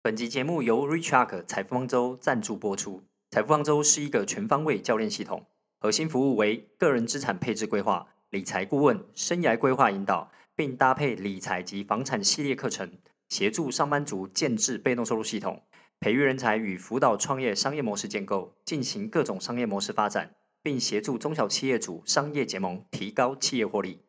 本集节目由 Reachark 财富方舟赞助播出。财富方舟是一个全方位教练系统，核心服务为个人资产配置规划、理财顾问、生涯规划引导，并搭配理财及房产系列课程，协助上班族建制被动收入系统，培育人才与辅导创业商业模式建构，进行各种商业模式发展，并协助中小企业主商业结盟，提高企业获利。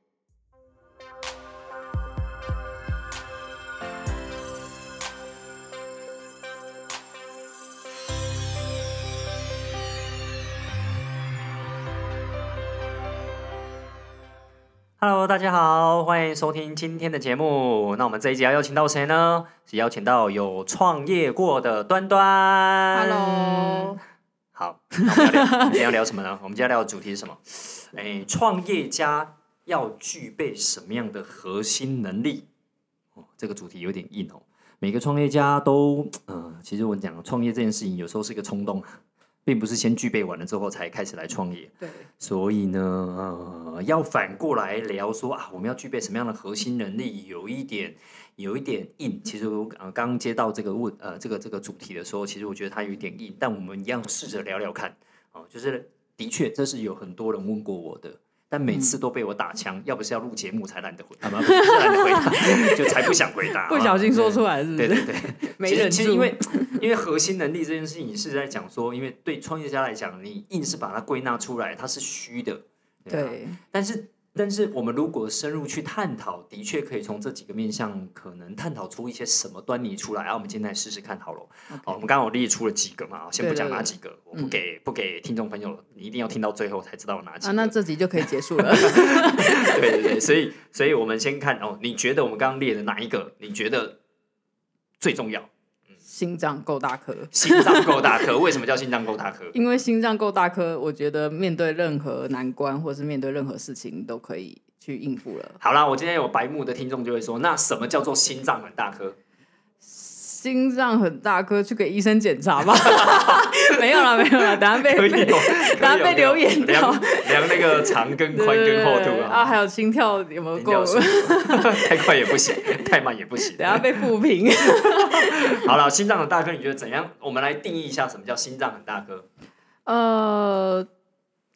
Hello，大家好，欢迎收听今天的节目。那我们这一集要邀请到谁呢？是邀请到有创业过的端端。Hello，好，那我们要聊我们今天要聊什么呢？我们今天要聊的主题是什么？哎，创业家要具备什么样的核心能力？哦，这个主题有点硬哦。每个创业家都，呃，其实我讲创业这件事情，有时候是一个冲动，并不是先具备完了之后才开始来创业。对，所以呢，呃，要反过来聊说啊，我们要具备什么样的核心能力，有一点，有一点硬。其实我呃刚接到这个问呃这个这个主题的时候，其实我觉得它有一点硬，但我们一样试着聊聊看。哦，就是的确这是有很多人问过我的，但每次都被我打枪，要不是要录节目才懒得回，啊不 不是懒得回答，就才不想回答。不小心说出来。是不对是？对对，没 其实忍住其实因为因为核心能力这件事情是在讲说，因为对创业家来讲，你硬是把它归纳出来，它是虚的。啊对，但是，但是我们如果深入去探讨，的确可以从这几个面向，可能探讨出一些什么端倪出来。啊，我们今天来试试看好了。好，我们刚刚有列出了几个嘛，先不讲哪几个，我不给不给听众朋友，你一定要听到最后才知道哪几啊，个。那这集就可以结束了。对对对，所以所以我们先看哦，你觉得我们刚刚列的哪一个？你觉得最重要？心脏够大颗，心脏够大颗，为什么叫心脏够大颗？因为心脏够大颗，我觉得面对任何难关或是面对任何事情，都可以去应付了。好啦，我今天有白目的听众就会说，那什么叫做心脏很大颗？心脏很大颗，去给医生检查吧。没有了，没有了，等下被等下被留言掉量量那个长跟宽跟厚度啊，还有心跳有没有够？太快也不行，太慢也不行。等下被负评。好了，心脏很大颗，你觉得怎样？我们来定义一下什么叫心脏很大颗。呃，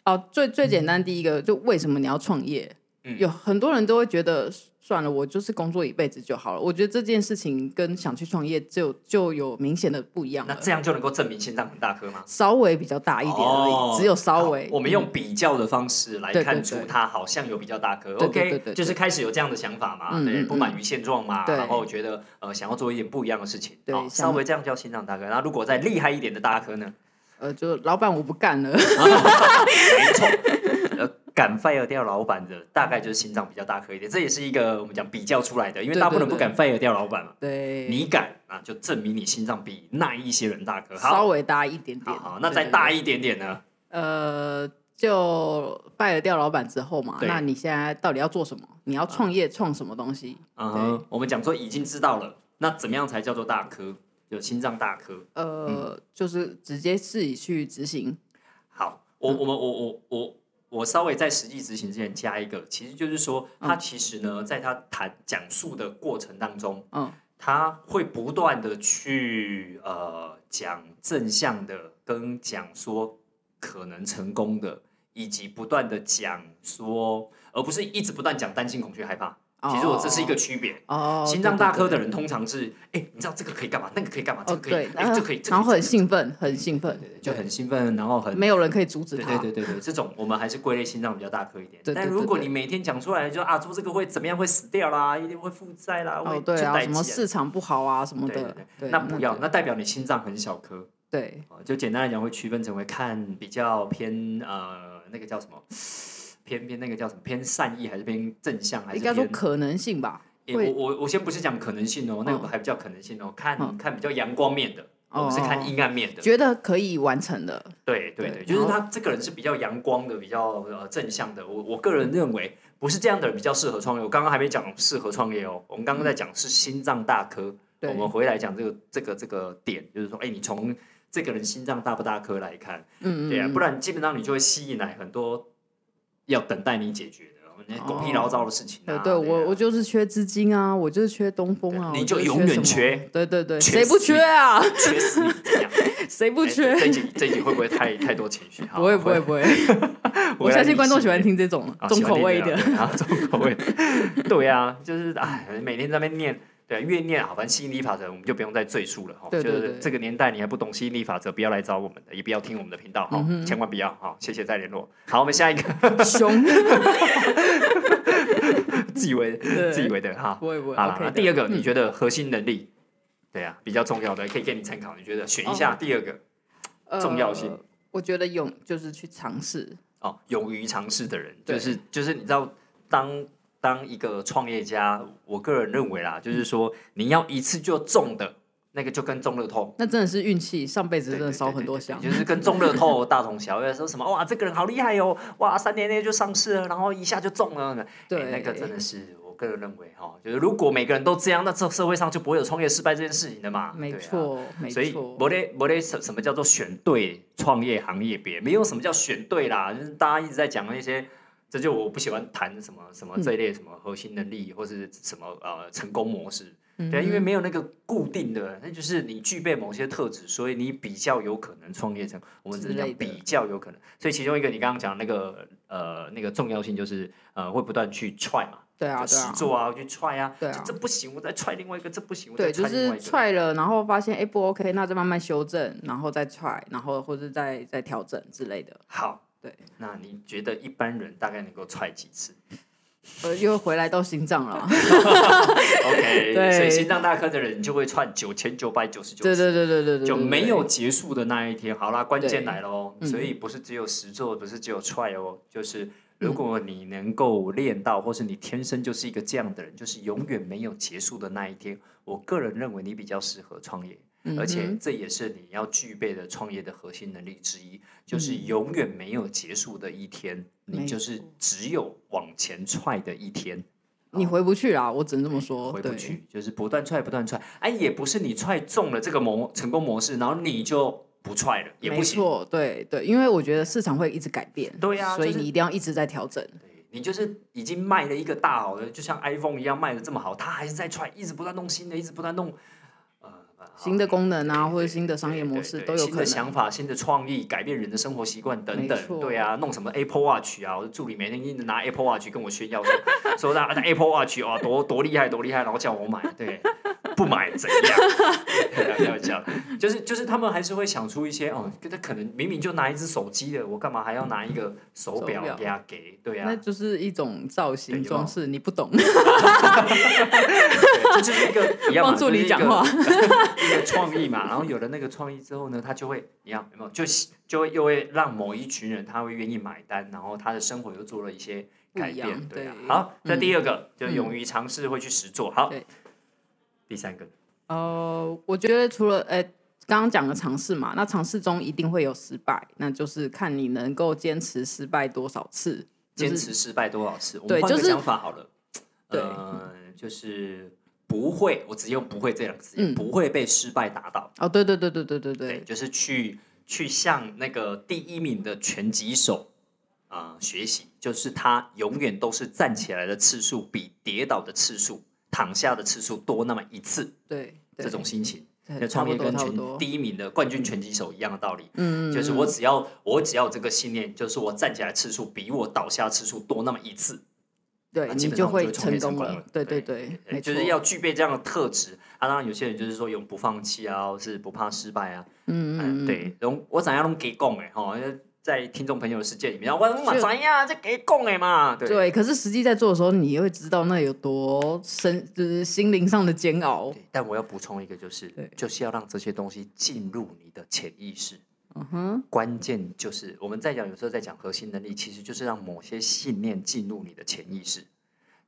哦，最最简单第一个，就为什么你要创业？嗯有很多人都会觉得，算了，我就是工作一辈子就好了。我觉得这件事情跟想去创业就就有明显的不一样了，那这样就能够证明心脏很大颗吗？稍微比较大一点而已，哦只有稍微。好我们用比较的方式来对对看出对它好像有比较大颗。对对 OK，就是开始有这样的想法嘛，对，嗯嗯不满于现状嘛，对然后觉得呃想要做一点不一样的事情，好对稍微这样叫心脏大颗。那如果再厉害一点的大颗呢？呃，就老板我不干了。没错，呃，敢 fire 掉老板的，大概就是心脏比较大颗一点。这也是一个我们讲比较出来的，因为大部分人不敢 fire 掉老板嘛。对，你敢啊，就证明你心脏比那一些人大颗。稍，微大一点点。好好，那再大一点点呢？呃，就 fire 掉老板之后嘛，那你现在到底要做什么？你要创业创什么东西？嗯哼，我们讲说已经知道了，那怎么样才叫做大颗？有心脏大颗。呃，就是直接自己去执行。好，我我们我我我我稍微在实际执行之前加一个，其实就是说，他其实呢，在他谈讲述的过程当中，嗯，他会不断的去呃讲正向的，跟讲说可能成功的，以及不断的讲说，而不是一直不断讲担心、恐惧、害怕。其实我这是一个区别。哦，心脏大颗的人通常是，哎、你知道这个可以干嘛，那个可以干嘛，这哦个可以，对，哎、这可以，然后很这个兴奋，很兴奋，就很兴奋，然后很没有人可以阻止对他。对对对对，这种我们还是归类心脏比较大颗一点。对对对但如果你每天讲出来就啊，做这个会怎么样，会死掉啦，一定会负债啦，会哦，对啊，什么市场不好啊什么的。对对，对，那不要，那代表你心脏很小颗。对，哦就简单来讲，会区分成为看比较偏呃那个叫什么，偏偏那个叫什么偏善意还是偏正向，还是应该说可能性吧。我我我先不是讲可能性哦，那个嗯还不叫可能性哦，看嗯看比较阳光面的，我们是看哦阴暗面的。觉得可以完成的，对对对，就是他这个人是比较阳光的，比较呃正向的。我我个人认为，不是这样的人比较适合创业。我刚刚还没讲适合创业哦，我们刚刚在讲是心脏大颗。对我们回来讲这个这个这个点，就是说，哎，你从这个人心脏大不大颗来看，嗯嗯，对啊，嗯不然基本上你就会吸引来很多要等待你解决的那狗屁老糟的事情、啊。对对，我啊我就是缺资金啊，我就是缺东风啊，你就永远缺对对对，缺谁不缺啊？缺死你。谁不哎缺？这一集这一集会不会太太多情绪？好不会不会，不会，我相信观众喜欢听这种啊重口味的。啊，重口味的。对啊，就是哎，每天在那边念。对，越念好，反正吸引力法则我们就不用再赘述了哈。对对对就是这个年代你还不懂吸引力法则，不要来找我们的，也不要听我们的频道哈，嗯千万不要哈。谢谢再联络。好，我们下一个，熊，自以为自以为的哈。不会不会。好了那第二个你嗯觉得核心能力？对啊，比较重要的，可以给你参考。你觉得选一下第二个重要性呃我觉得勇就是去尝试，哦，勇于尝试的人，就是就是你知道，当当一个创业家，我个人认为啦，就是说你要一次就中的那个，就跟中乐透。那真的是运气，上辈子真的少很多项。就是跟中乐透大同小异。说什么哇，这个人好厉害哦，哇，三年内就上市了，然后一下就中了。哎对那个真的是我个人认为哈，就是如果每个人都这样，那这社会上就不会有创业失败这件事情的嘛。对啊没错，所以错。没得没得什什么叫做选对创业行业别，没有什么叫选对啦，就是大家一直在讲那些，这就我不喜欢谈什么什么这一类什么核心能力或是什么呃成功模式，对啊，因为没有那个固定的，那就是你具备某些特质，所以你比较有可能创业成。我们只是讲比较有可能，所以其中一个你刚刚讲那个呃那个重要性就是呃会不断去 try 嘛，对啊，就对啊，实做啊，去 try 啊，对啊就这不行，我再 try 另外一个，这不行，我再对，就 try 另是外一个。踹了，然后发现哎不 OK，那再慢慢修正，然后再踹，然后或者再再调整之类的。好，对，那你觉得一般人大概能够踹几次 呃，又回来到心脏了。OK，所以心脏大科的人就会踹九千九百九十九对次，对对对对对，对就没有对结束的那一天。好啦，关键对来了哦，嗯所以不是只有实做，不是只有踹哦，就是如果你能够练到，或是你天生就是一个这样的人，就是永远没有结束的那一天，我个人认为你比较适合创业。嗯而且哼这也是你要具备的创业的核心能力之一，就是嗯永远没有结束的一天，你就是只有往前踹的一天。你回不去啦，我只能这么说。回不去，就是不断踹，不断踹。哎，也不是你踹中了这个模成功模式，然后你就不踹了，也不行。没错，对对，因为我觉得市场会一直改变，对呀就是所以你一定要一直在调整。对你就是已经卖了一个大好的，就像 iPhone 一样卖的这么好，它还是在踹，一直不断弄新的，一直不断弄呃新的功能啊，或者新的商业模式都有可能。的想法、新的创意，改变人的生活习惯等等对啊，弄什么 Apple Watch 啊，我的助理每天一直拿 Apple Watch 跟我炫耀说，说那那 Apple Watch 啊多多厉害多厉害，然后叫我买，对，不买怎样？对啊开玩笑，就是就是他们还是会想出一些哦，他可能明明就拿一只手机的，我干嘛还要拿一个手表给他给？对啊那，就是一种造型装饰，你不懂。这就是一个一样嘛，帮助就是一个理讲话一个创意嘛。然后有了那个创意之后呢，他就会一样，有没有？就就会又会让某一群人他会愿意买单，然后他的生活又做了一些改变对啊。好，这嗯第二个就嗯勇于尝试，会去实做。好，第三个呃，我觉得除了呃刚刚讲的尝试嘛，那尝试中一定会有失败，那就是看你能够坚持失败多少次。就是坚持失败多少次？我对们换个就是想法好了，对呃，就是不会，我直接用不会这两个字，嗯。不会被失败打倒。哦，对对对对对对对，就是去去向那个第一名的拳击手啊、呃学习，就是他永远都是站起来的次数比跌倒的次数、躺下的次数多那么一次，对对。这种心情。对就创业跟拳差不多差不多。第一名的冠军拳击手一样的道理，嗯，嗯就是嗯。我只要我只要有这个信念，就是我站起来次数比我倒下次数多那么一次，对基你就会成成功功了。对对对就是要具备这样的特质。啊，当然有些人就是说永不放弃啊，或是不怕失败啊，嗯嗯对，然后我怎样拢给讲哎哈，在听众朋友的世界里面，我我嘛就怎样这给讲哎嘛，对对。可是实际在做的时候，你会知道那有多深，就是心灵上的煎熬。但我要补充一个，就是就是要让这些东西进入你的潜意识。嗯哼，关键就是我们在讲，有时候在讲核心能力，其实就是让某些信念进入你的潜意识，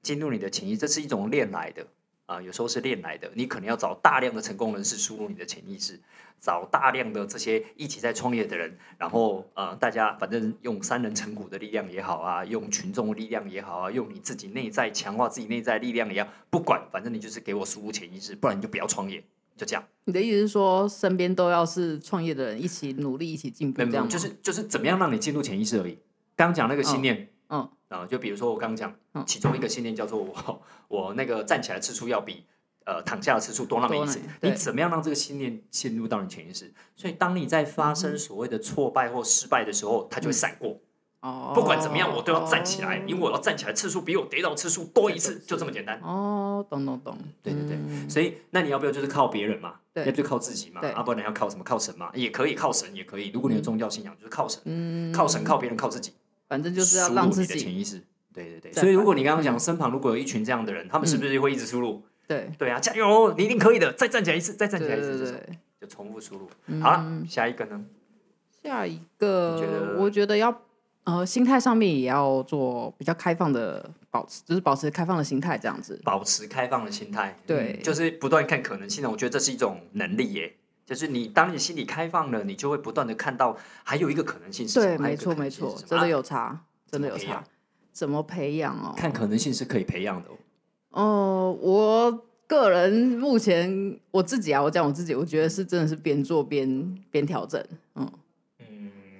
进入你的潜意识，这是一种练来的啊、有时候是练来的。你可能要找大量的成功人士输入你的潜意识，找大量的这些一起在创业的人，然后呃，大家反正用三人成股的力量也好啊，用群众力量也好啊，用你自己内在强化自己内在力量也好，不管，反正你就是给我输入潜意识，不然你就不要创业，就这样。你的意思是说，身边都要是创业的人，一起努力，一起进步，这样吗就是就是怎么样让你进入潜意识而已。刚刚讲那个信念，嗯，啊，就比如说我刚刚讲，嗯其中一个信念叫做我我那个站起来次数要比呃躺下的次数多那么一次，你怎么样让这个信念陷入到你潜意识？所以当你在发嗯生所谓的挫败或失败的时候，它就会闪过。哦，不管怎么样，我都要站起来，哦因为我要站起来次数比我跌倒次数多一次，就这么简单。哦，懂懂懂，对对对，嗯所以那你要不要就是靠别人嘛？对要不就靠自己嘛？对啊，不然要靠什么？靠神嘛？也可以靠神，也可以。如果你有宗教信仰，就是靠神，嗯，靠神，靠别人，靠自己，反正就是要让自己的潜意识。对对对，所以如果你刚刚讲身旁如果有一群这样的人，他们是不是会一直输入？对对啊，加油，你一定可以的，再站起来一次，再站起来一次。就重复输入。好了，下一个呢？下一你觉个得，我觉得要呃心态上面也要做比较开放的保持，就是保持开放的心态这样子。保持开放的心态，对嗯就是不断看可能性的。我觉得这是一种能力耶，就是你当你心里开放了，你就会不断的看到还有一个可能性是什么对，没错没错真的啊有差，真的有差怎么培养。哦？看可能性是可以培养的哦。哦，我个人目前我自己啊，我讲我自己，我觉得是真的是边做边边调整。嗯，嗯，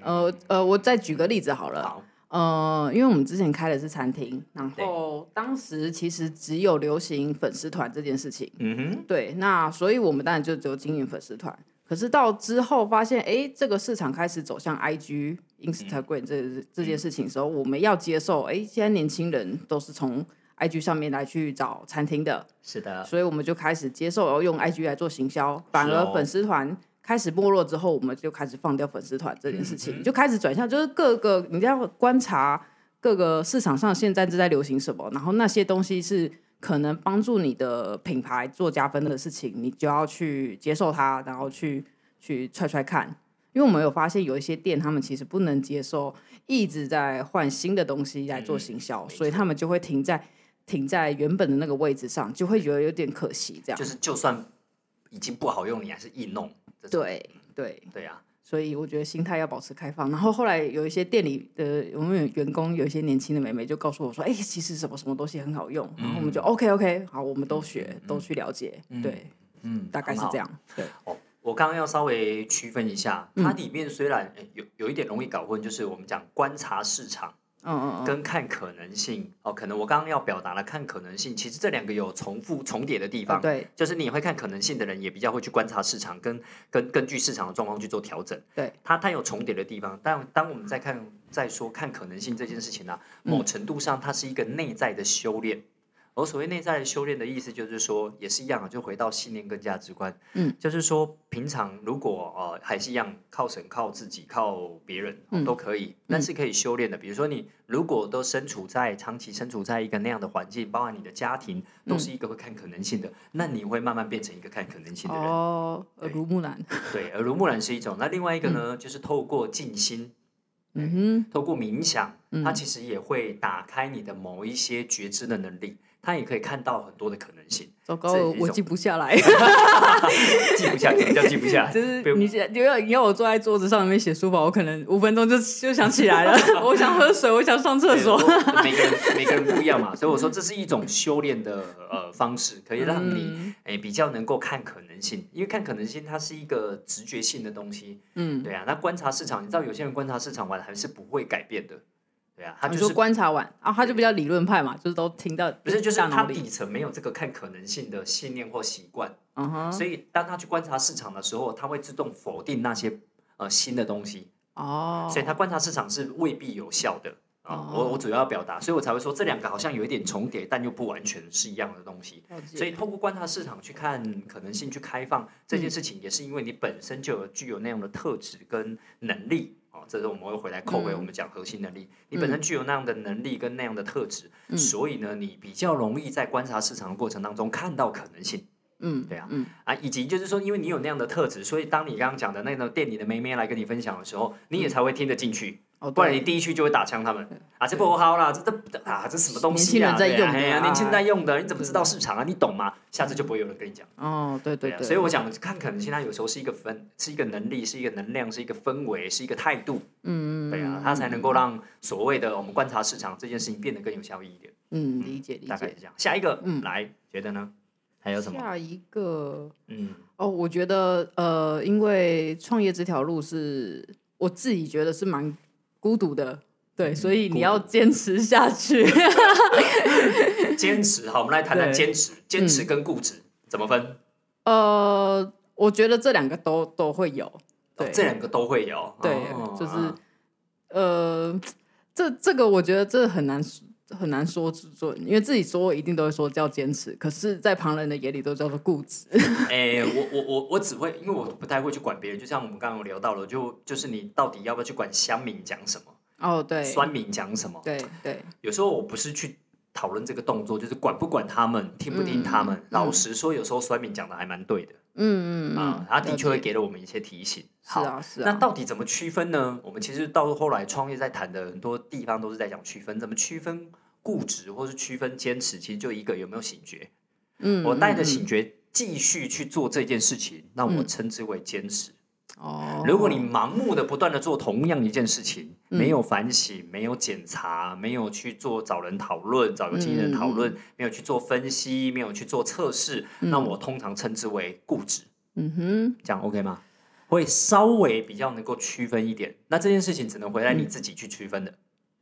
呃呃，我再举个例子好了。好，呃，因为我们之前开的是餐厅，然后当时其实只有流行粉丝团这件事情。嗯哼，对，那所以我们当然就只有经营粉丝团。可是到之后发现，哎，这个市场开始走向 IG、Instagram 这这件事情的时候，我们要接受，哎，现在年轻人都是从 IG 上面来去找餐厅的，是的，所以我们就开始接受，然后用 IG 来做行销。反而粉丝团开始没落之后，我们就开始放掉粉丝团这件事嗯情，就开始转向，就是各个你要观察各个市场上现在正在流行什么，然后那些东西是可能帮助你的品牌做加分的事情，你就要去接受它，然后去去踹踹看。因为我们有发现有一些店，他们其实不能接受一直在换新的东西来做行销，所以他们就会停在停在原本的那个位置上，就会觉得有点可惜。这样就是就算已经不好用，你还是硬弄。对对，对啊，所以我觉得心态要保持开放。然后后来有一些店里的我们有员工，有一些年轻的妹妹就告诉我说：“哎、其实什么什么东西很好用。”然后我们就 OK OK，好，我们都学，都去了解。对，嗯，大概是这。样。对，哦，我刚刚要稍微区分一下，嗯它里面虽然诶有有一点容易搞混，就是我们讲观察市场。嗯跟看可能性哦，可能我刚刚要表达了看可能性，其实这两个有重复重叠的地方。啊对就是你会看可能性的人，也比较会去观察市场，跟跟根据市场的状况去做调整。对，它它有重叠的地方，但当我们在看在说看可能性这件事情呢、啊某嗯程度上它是一个内在的修炼。而所谓内在的修炼的意思，就是说，也是一样啊，就回到信念跟价值观。嗯，就是说，平常如果呃还是一样靠神、靠自己、靠别人、都可以，但是可以修炼的。比如说，你如果都身处在长期身处在一个那样的环境，包含你的家庭都是一个会看可能性的，那你会慢慢变成一个看可能性的人。哦，耳濡目染。对，耳濡目染是一种。那另外一个呢，就是透过静心，嗯哼透过冥想，它其实也会打开你的某一些觉知的能力，它也可以看到很多的可能性。糟糕，我记不下来。记不下来，什么叫记不下来？就是你你要你要我坐在桌子上面写书法，我可能五分钟就就想起来了。我想喝水，我想上厕所。每个人每个人不一样嘛，所以我说这是一种修炼的呃方式，可以让你嗯诶、比较能够看可能性，因为看可能性它是一个直觉性的东西，嗯，对啊。那观察市场，你知道有些人观察市场完还是不会改变的，对啊，他说就是观察完啊，他就比较理论派嘛，就是都听到不是就是。他底层没有这个看可能性的信念或习惯，嗯哼，所以当他去观察市场的时候，他会自动否定那些呃新的东西，哦，所以他观察市场是未必有效的啊。哦我我主要要表达，所以我才会说这两个好像有一点重叠，但又不完全是一样的东西。所以透过观察市场去看可能性，去开放这件事情，也是因为你本身就有具有那样的特质跟能力。哦，这是我们会回来扣回嗯我们讲核心能力。你本身具有那样的能力跟那样的特质，嗯所以呢，你比较容易在观察市场的过程当中看到可能性。嗯，对啊嗯，啊，以及就是说，因为你有那样的特质，所以当你刚刚讲的那个店里的妹妹来跟你分享的时候，你也才会听得进去，哦，不然你，第一句就会打枪他们啊，这不好啦，这这啊，这什么东西啊？年轻人在用的啊哎呀年轻人在用的，你怎么知道市场啊？你懂吗？下次就不会有人跟你讲。哦，对对啊，对，所以我想看可能性，它有时候是一个分，是一个能力，是一个能量，是一个氛围，是一个态度。嗯，嗯对啊，它才能够让所谓的我们观察市场这件事情变得更有效益一点。嗯，理解理解大概是。这样。下一个，嗯来，觉得呢？还有什么？下一个嗯哦，我觉得呃，因为创业这条路是我自己觉得是蛮孤独的，对，所以你要坚持下去。坚持好，我们来谈谈坚持。坚持跟固执怎么分？呃，我觉得这两个都都会有，对，哦这两个都会有。对哦，就是啊呃，这这个我觉得这很难很难说准，因为自己说一定都会说叫坚持，可是，在旁人的眼里都叫做固执。哎、我我我我只会，因为我不太会去管别人。就像我们刚刚有聊到了，就就是你到底要不要去管乡民讲什么，哦，对，酸民讲什么？对对，有时候我不是去讨论这个动作，就是管不管他们，听不听他们。老实说，有时候酸民讲的还蛮对的嗯嗯啊嗯，，他的确会给了我们一些提醒。是好，啊是啊，那到底怎么区分呢？我们其实到后来创业在谈的很多地方都是在讲区分，怎么区分固执或是区分坚持，其实就一个有没有醒觉。嗯，我带着嗯醒觉继续去做这件事情，那我称之为坚持。哦，如果你盲目的不断的做同样一件事情，没有反省，没有检查，没有去做找人讨论、找有经验人讨论，没有去做分析，没有去做测试，那我通常称之为固执。嗯哼，这样 OK 吗？会稍微比较能够区分一点。那这件事情只能回来你自己去区分的。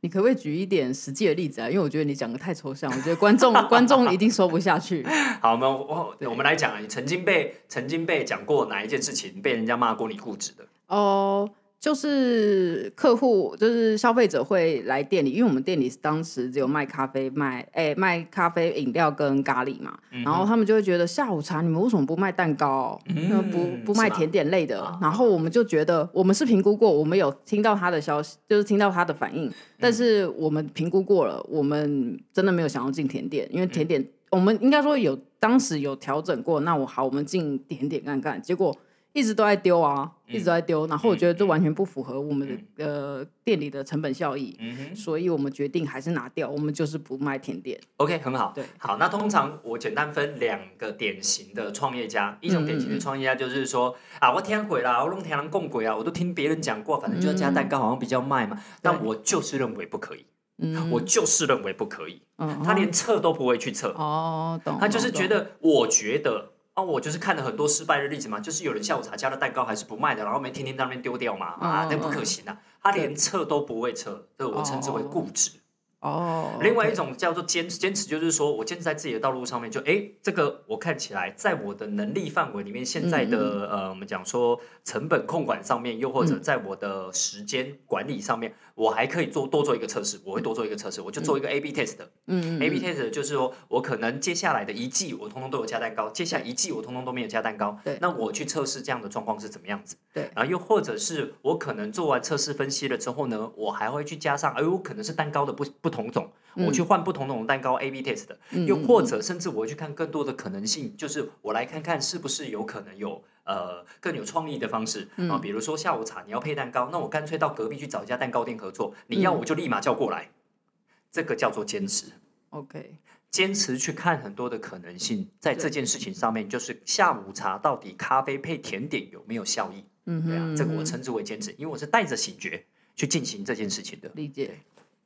你可不可以举一点实际的例子啊？因为我觉得你讲的太抽象，我觉得观众 观众一定说不下去。好，我们我我们来讲啊，你曾经被曾经被讲过哪一件事情被人家骂过你固执的？哦，就是客户，就是消费者会来店里，因为我们店里当时只有卖咖啡、卖哎、卖咖啡饮料跟咖喱嘛，嗯然后他们就会觉得下午茶你们为什么不卖蛋糕？那、不不卖甜点类的啊？然后我们就觉得我们是评估过，我们有听到他的消息，就是听到他的反应，但是我们评估过了，我们真的没有想要进甜点，因为甜点、我们应该说有当时有调整过，那我好，我们进甜点看看，结果。一直都在丢啊，一直都在丢，然后我觉得这完全不符合我们的、呃店里的成本效益，嗯所以我们决定还是拿掉，我们就是不卖甜点。，OK，很好。对，好，那通常我简单分两个典型的创业家，一种典型的创业家就是说、啊，我天鬼啦，我弄天狼共鬼啊，我都听别人讲过，反正就要加蛋糕，好像比较卖嘛。但我就是认为不可以，嗯我就是认为不可以，嗯，他连测都不会去测，哦，懂，他就是懂觉得，我觉得。哦，我就是看了很多失败的例子嘛，就是有人下午茶加了蛋糕还是不卖的，然后每天天在那边丢掉嘛，啊，嗯那不可行啊！他连测都不会测，这我称之为固执。哦，另外一种叫做坚持，坚持就是说我坚持在自己的道路上面，就诶，这个我看起来在我的能力范围里面，现在的、嗯呃，我们讲说成本控管上面，又或者在我的时间管理上面，我还可以做多做一个测试，我会多做一个测试，我就做一个 A/B test。嗯 A/B test 就是说我可能接下来的一季我通通都有加蛋糕，接下来一季我通通都没有加蛋糕。对。那我去测试这样的状况是怎么样子？对，然后又或者是我可能做完测试分析了之后呢，我还会去加上，哎呦，可能是蛋糕的不不同种，我去换不同种蛋糕 A/B test 的，嗯。又或者甚至我会去看更多的可能性，就是我来看看是不是有可能有呃更有创意的方式嗯啊，比如说下午茶你要配蛋糕，那我干脆到隔壁去找一家蛋糕店合作，你要嗯我就立马叫过来，这个叫做坚持。OK，坚持去看很多的可能性，在这件事情上面，就是下午茶到底咖啡配甜点有没有效益？嗯对啊，哼，这个我称之为坚持，因为我是带着醒觉去进行这件事情的，理解。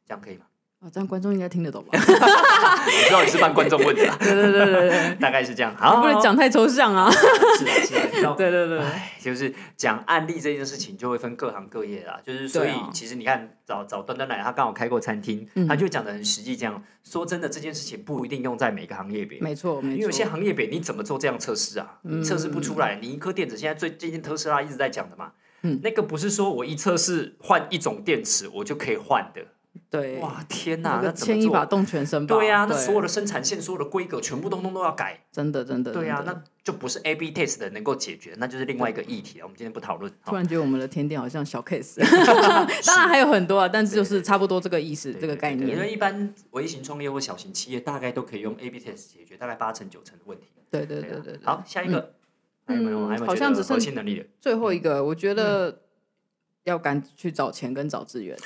这样可以吗？哦，这样观众应该听得懂吧？我知道你是帮观众问的啦，对对对对对，大概是这样。好，不能讲太抽象啊。是啊是啊，对对 对，哎，就是讲案例这件事情，就会分各行各业啦。就是所以其实你看，找找端端来，他刚好开过餐厅，嗯他就讲的很实际。这样说真的，这件事情不一定用在每个行业别。没错没错。因为有些行业别你怎么做这样测试啊？你测试不出来，你一颗电池现在最最近特斯拉一直在讲的嘛，嗯那个不是说我一测试换一种电池我就可以换的。对，哇，天哪，那？牵一把动全身吧。对呀、那所有的生产线、所有的规格全部通通都要改。真的真的。对呀、那就不是 A/B test 的能够解决，那就是另外一个议题了。我们今天不讨论。突然觉得我们的甜点好像小 case，当然还有很多啊，但是就是差不多这个意思，这个概念因为念。一般微型创业或小型企业大概都可以用 A/B test 解决，大概八成九成的问题。对对对啊对。好，下一个。还有没有？好像只剩核心能力的？最后一个，我觉得要敢去找钱跟找资源，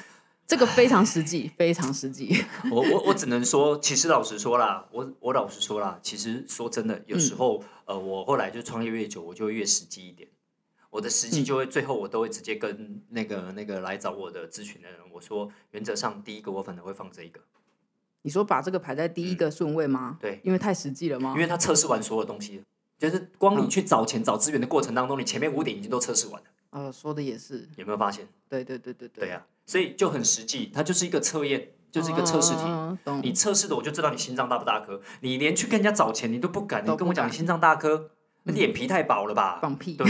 这个非常实际，非常实际。我我我只能说，其实老实说啦，我我老实说啦，其实说真的，有时候、呃，我后来就创业越久，我就会越实际一点。我的实际就会、最后我都会直接跟那个那个来找我的咨询的人，我说原则上第一个我反而会放这一个，你说把这个排在第一个顺位吗？对，因为太实际了吗因？为他测试完所有东西，就是光你去找钱找资源的过程当中，你前面五点已经都测试完了。呃，说的也是，有没有发现？对对对对对对呀、所以就很实际，它就是一个测验，就是一个测试题。你测试的我就知道你心脏大不大颗，你连去跟人家找钱你都不敢，你都不敢跟我讲你心脏大颗，那脸皮太薄了吧？放屁，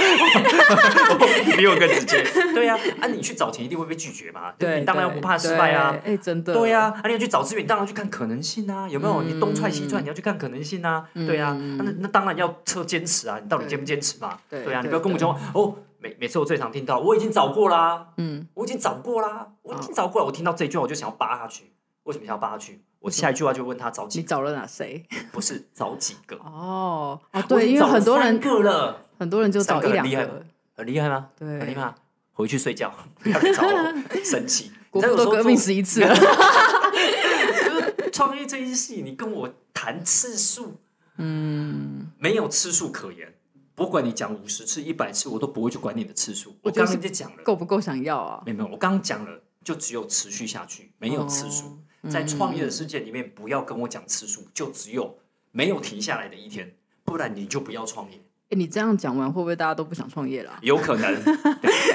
比我更直接。对呀、啊，你去找钱一定会被拒绝嘛？对，你当然对不怕失败啊。对哎，真的，对呀、啊，你要去找资源，当然去看可能性啊，有没有？你东踹西嗯踹，你要去看可能性啊，对呀、啊，那那当然要测坚持啊，你到底坚不坚持嘛？对啊，对对你不要跟我讲哦，每每次我最常听到，我已经找过啦，嗯，我已经找过啦，我已经找过了，我听到这句话我就想要扒下去，为什么想要扒下去？我下一句话就问他找几个，你找了哪谁？不是找几个，哦哦，我对，因为很多人个了，很多人就三找一两个很厉害吗？对很厉害吗，回去睡觉，不要来找我，生气。国你都革命十一次了，就是创业这一系，你跟我谈次数，嗯，没有次数可言。不管你讲五十次、一百次，我都不会去管你的次数。我刚刚就讲了，够不够想要啊？没有没有，我刚刚讲了，就只有持续下去，没有次数。在创业的世界里面，不要跟我讲次数，就只有没有停下来的一天，不然你就不要创业。哎，你这样讲完，会不会大家都不想创业了啊？有可能，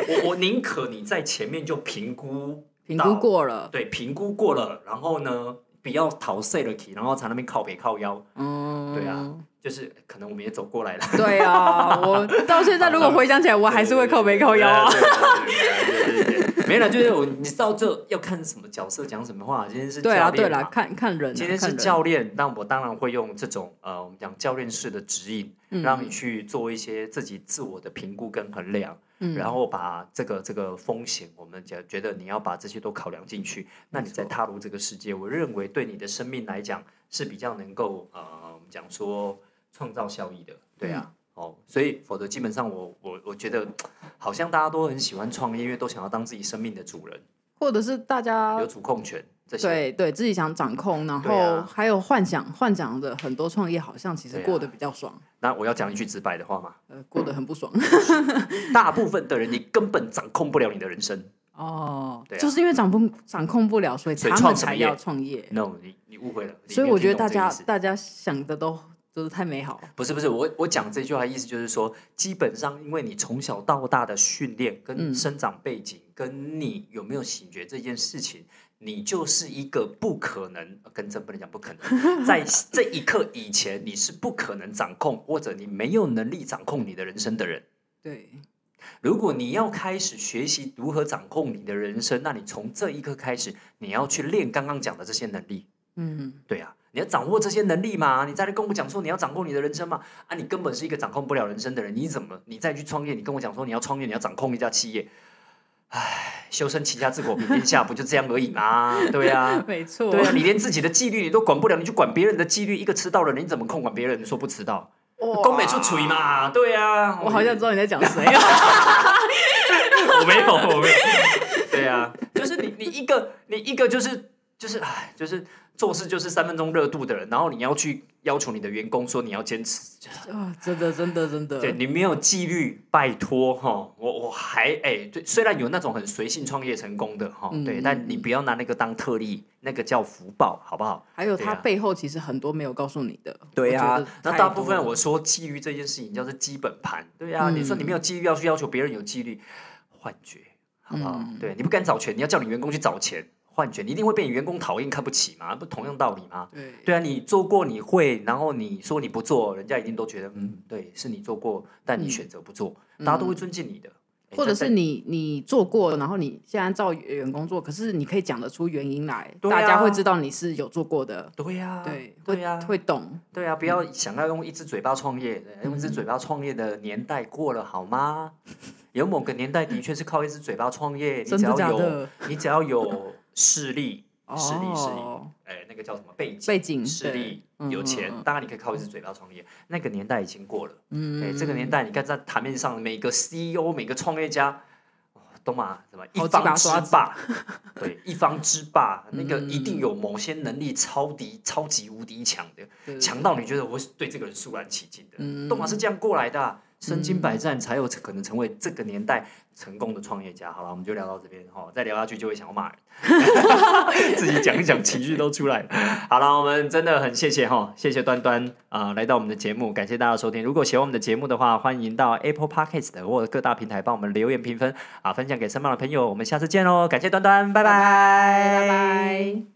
我我宁可你在前面就评估 评估过了，对，评估过了，然后呢，不要逃税了题，然后在那边靠北靠腰，嗯，对啊，就是可能我们也走过来了，对啊，我到现在如果回想起来，我还是会靠北靠腰啊。没了，就是我，你知道这要看什么角色讲什么话。今天是对啦对啦，看看人啊，今天是教练，那我当然会用这种呃，我们讲教练式的指引，嗯让你去做一些自己自我的评估跟衡量，嗯然后把这个这个风险，我们觉觉得你要把这些都考量进去，那你再踏入这个世界，我认为对你的生命来讲是比较能够呃，我们讲说创造效益的，对啊。嗯哦，所以否则基本上我我我觉得好像大家都很喜欢创业，因为都想要当自己生命的主人，或者是大家有主控权这些。对对自己想掌控，然后还有幻想，幻想的很多创业好像其实过得比较爽，那我要讲一句直白的话嘛，呃，过得很不爽。大部分的人你根本掌控不了你的人生。哦，对啊就是因为掌控掌控不了，所以他们才要创业。No，你你误会了。所以我觉得大家大家想的都都是太美好。不是不是，我我讲这句话的意思就是说，基本上因为你从小到大的训练、跟嗯生长背景，跟你有没有醒觉这件事情，你就是一个不可能，呃跟真不能讲不可能，在 这一刻以前，你是不可能掌控，或者你没有能力掌控你的人生的人。对，如果你要开始学习如何掌控你的人生，那你从这一刻开始，你要去练刚刚讲的这些能力。嗯，对啊，你要掌握这些能力嘛，你再来跟我讲说你要掌控你的人生嘛，啊，你根本是一个掌控不了人生的人，你怎么你再去创业？你跟我讲说你要创业，你要掌控一家企业，唉，修身齐家治国平天下，不就这样而已吗？对啊，没错。对啊，你连自己的纪律你都管不了，你去管别人的纪律，一个迟到了，你怎么控管别人？你说不迟到，哇宫美出锤嘛，对啊，我好像知道你在讲谁啊。我没有，我没有。对啊，就是你，你一个，你一个就是就是唉，就是做事就是三分钟热度的人，然后你要去要求你的员工说你要坚持，啊，真的，真的，真的。对你没有纪律，拜托哈，我我还哎，对，虽然有那种很随性创业成功的哈，对，但你不要拿那个当特例，那个叫福报，好不好？还有他背后其实很多没有告诉你的。对呀、那大部分我说纪律这件事情叫做基本盘，对呀、嗯你说你没有纪律，要去要求别人有纪律，幻觉，好不好？嗯对，你不敢找钱，你要叫你员工去找钱，幻觉，你一定会被你员工讨厌看不起嘛，不同样道理吗？对对啊，你做过你会，然后你说你不做，人家一定都觉得嗯，对，是你做过，但你选择不做，大家都会尊敬你的。哎或者是你你做过，然后你现在照员工做，可是你可以讲得出原因来，啊大家会知道你是有做过的，对呀、对，对呀、会懂。对啊，不要想要用一只嘴巴创业，用一只嘴巴创业的年代过了好吗？有某个年代的确是靠一只嘴巴创业，你 只要有？你只要有势力，势力势力，哦，哎，那个叫什么背景？背景势力有钱当然你可以靠一只嘴巴创业。那个年代已经过了，嗯哎，这个年代你看在台面上每个 CEO 每个创业家。哦懂吗？什么一方之霸？对，一方之霸，那个嗯一定有某些能力超级超级无敌强的，强到你觉得我是对这个人肃然起敬的。嗯动马是这样过来的啊、身经百战才有可能成为这个年代成功的创业家。好了，我们就聊到这边哈，再聊下去就会想要骂人，自己讲一讲情绪都出来了。好了，我们真的很谢谢哈，谢谢端端啊、来到我们的节目，感谢大家的收听。如果喜欢我们的节目的话，欢迎到 Apple Podcast 或者各大平台帮我们留言评分啊，分享给身旁的朋友。我们下次见喽，感谢端端，拜拜拜拜。